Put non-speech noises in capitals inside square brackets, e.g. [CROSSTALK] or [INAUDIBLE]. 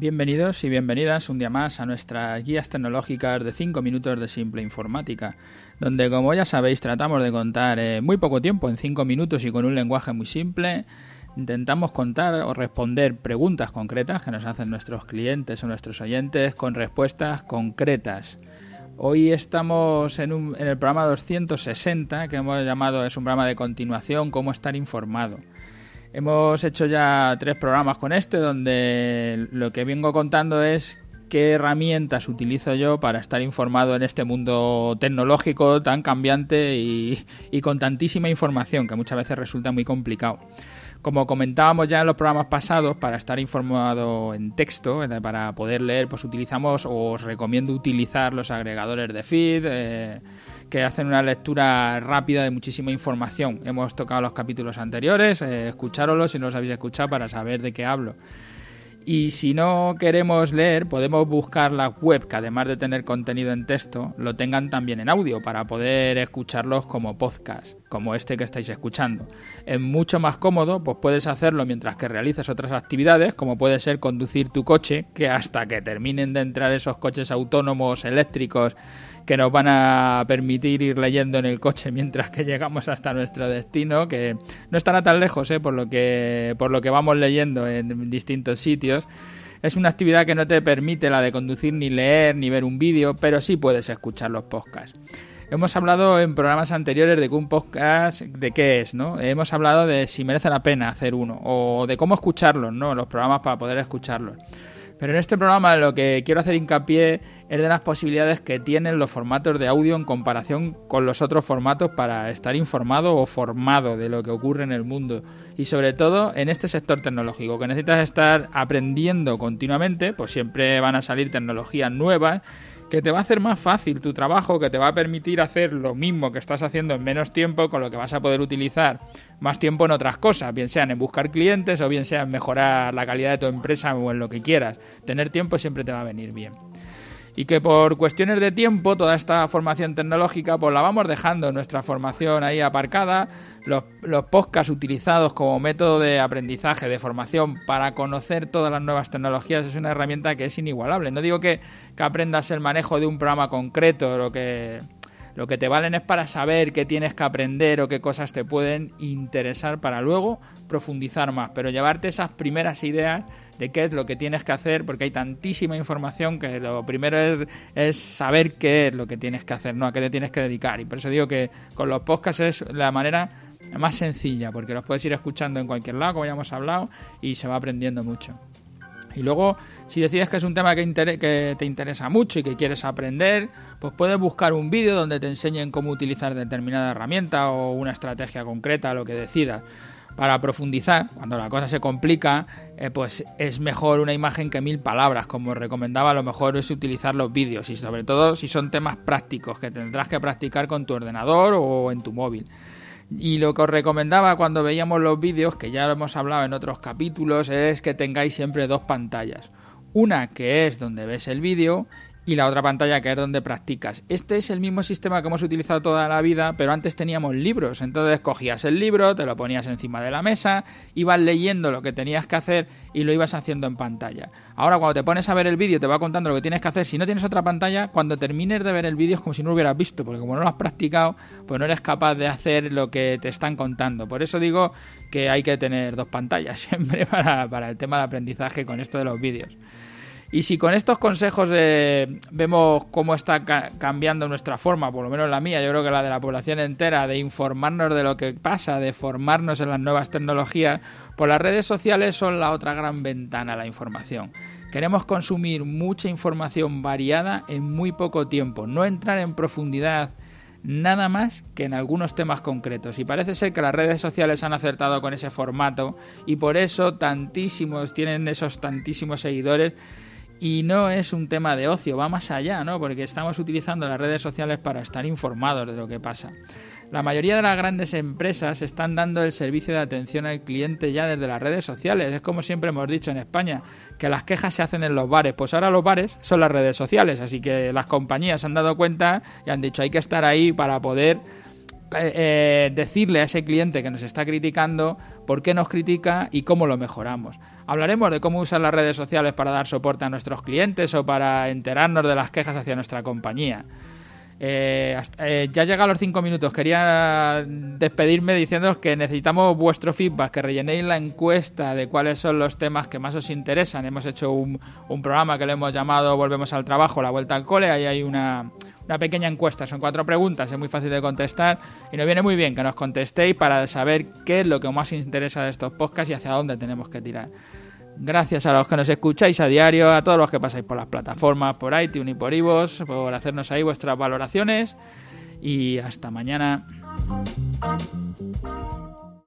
Bienvenidos y bienvenidas un día más a nuestras guías tecnológicas de 5 minutos de simple informática, donde como ya sabéis tratamos de contar en muy poco tiempo, en 5 minutos y con un lenguaje muy simple, intentamos contar o responder preguntas concretas que nos hacen nuestros clientes o nuestros oyentes con respuestas concretas. Hoy estamos en, en el programa 260 que hemos llamado, es un programa de continuación, cómo estar informado. Hemos hecho ya tres programas con este donde lo que vengo contando es qué herramientas utilizo yo para estar informado en este mundo tecnológico tan cambiante y, con tantísima información que muchas veces resulta muy complicado. Como comentábamos ya en los programas pasados, para estar informado en texto, para poder leer, pues utilizamos o os recomiendo utilizar los agregadores de feed. Eh, que hacen una lectura rápida de muchísima información. Hemos tocado los capítulos anteriores, eh, si no los habéis escuchado para saber de qué hablo. Y si no queremos leer, podemos buscar la web que además de tener contenido en texto, lo tengan también en audio para poder escucharlos como podcast, como este que estáis escuchando. Es mucho más cómodo, pues puedes hacerlo mientras que realizas otras actividades, como puede ser conducir tu coche, que hasta que terminen de entrar esos coches autónomos eléctricos que nos van a permitir ir leyendo en el coche [LAUGHS] mientras que llegamos hasta nuestro destino, que no estará tan lejos, ¿eh? por, lo que, por lo que vamos leyendo en distintos sitios. Es una actividad que no te permite la de conducir ni leer ni ver un vídeo, pero sí puedes escuchar los podcasts. Hemos hablado en programas anteriores de que un podcast de qué es, ¿no? Hemos hablado de si merece la pena hacer uno o de cómo escucharlos, ¿no? Los programas para poder escucharlos. Pero en este programa lo que quiero hacer hincapié es de las posibilidades que tienen los formatos de audio en comparación con los otros formatos para estar informado o formado de lo que ocurre en el mundo. Y sobre todo en este sector tecnológico, que necesitas estar aprendiendo continuamente, pues siempre van a salir tecnologías nuevas que te va a hacer más fácil tu trabajo, que te va a permitir hacer lo mismo que estás haciendo en menos tiempo, con lo que vas a poder utilizar más tiempo en otras cosas, bien sean en buscar clientes o bien sea en mejorar la calidad de tu empresa o en lo que quieras. Tener tiempo siempre te va a venir bien y que por cuestiones de tiempo toda esta formación tecnológica pues la vamos dejando nuestra formación ahí aparcada. Los, los podcasts utilizados como método de aprendizaje de formación para conocer todas las nuevas tecnologías es una herramienta que es inigualable. No digo que, que aprendas el manejo de un programa concreto lo que lo que te valen es para saber qué tienes que aprender o qué cosas te pueden interesar para luego profundizar más pero llevarte esas primeras ideas de qué es lo que tienes que hacer, porque hay tantísima información que lo primero es, saber qué es lo que tienes que hacer, no a qué te tienes que dedicar. Y por eso digo que con los podcasts es la manera más sencilla, porque los puedes ir escuchando en cualquier lado, como ya hemos hablado, y se va aprendiendo mucho. Y luego, si decides que es un tema que, te interesa mucho y que quieres aprender, pues puedes buscar un vídeo donde te enseñen cómo utilizar determinada herramienta o una estrategia concreta, lo que decidas para profundizar, cuando la cosa se complica, eh, pues es mejor una imagen que mil palabras. Como recomendaba, lo mejor es utilizar los vídeos y sobre todo si son temas prácticos que tendrás que practicar con tu ordenador o en tu móvil. Y lo que os recomendaba cuando veíamos los vídeos, que ya lo hemos hablado en otros capítulos, es que tengáis siempre dos pantallas. Una que es donde ves el vídeo y la otra pantalla que es donde practicas. Este es el mismo sistema que hemos utilizado toda la vida, pero antes teníamos libros. Entonces cogías el libro, te lo ponías encima de la mesa, ibas leyendo lo que tenías que hacer y lo ibas haciendo en pantalla. Ahora cuando te pones a ver el vídeo te va contando lo que tienes que hacer. Si no tienes otra pantalla, cuando termines de ver el vídeo es como si no lo hubieras visto, porque como no lo has practicado, pues no eres capaz de hacer lo que te están contando. Por eso digo que hay que tener dos pantallas [LAUGHS] siempre para, para el tema de aprendizaje con esto de los vídeos. Y si con estos consejos eh, vemos cómo está cambiando nuestra forma, por lo menos la mía, yo creo que la de la población entera, de informarnos de lo que pasa, de formarnos en las nuevas tecnologías, pues las redes sociales son la otra gran ventana a la información. Queremos consumir mucha información variada en muy poco tiempo, no entrar en profundidad nada más que en algunos temas concretos. Y parece ser que las redes sociales han acertado con ese formato y por eso tantísimos, tienen esos tantísimos seguidores y no es un tema de ocio, va más allá, ¿no? Porque estamos utilizando las redes sociales para estar informados de lo que pasa. La mayoría de las grandes empresas están dando el servicio de atención al cliente ya desde las redes sociales. Es como siempre hemos dicho en España, que las quejas se hacen en los bares. Pues ahora los bares son las redes sociales, así que las compañías han dado cuenta y han dicho hay que estar ahí para poder eh, eh, decirle a ese cliente que nos está criticando por qué nos critica y cómo lo mejoramos. Hablaremos de cómo usar las redes sociales para dar soporte a nuestros clientes o para enterarnos de las quejas hacia nuestra compañía. Eh, eh, ya llega a los cinco minutos. Quería despedirme diciéndoos que necesitamos vuestro feedback, que rellenéis la encuesta de cuáles son los temas que más os interesan. Hemos hecho un, programa que le hemos llamado Volvemos al trabajo, la vuelta al cole. Ahí hay una, una pequeña encuesta. Son cuatro preguntas, es muy fácil de contestar y nos viene muy bien que nos contestéis para saber qué es lo que más interesa de estos podcasts y hacia dónde tenemos que tirar. Gracias a los que nos escucháis a diario, a todos los que pasáis por las plataformas, por iTunes y por Ivos, por hacernos ahí vuestras valoraciones. Y hasta mañana.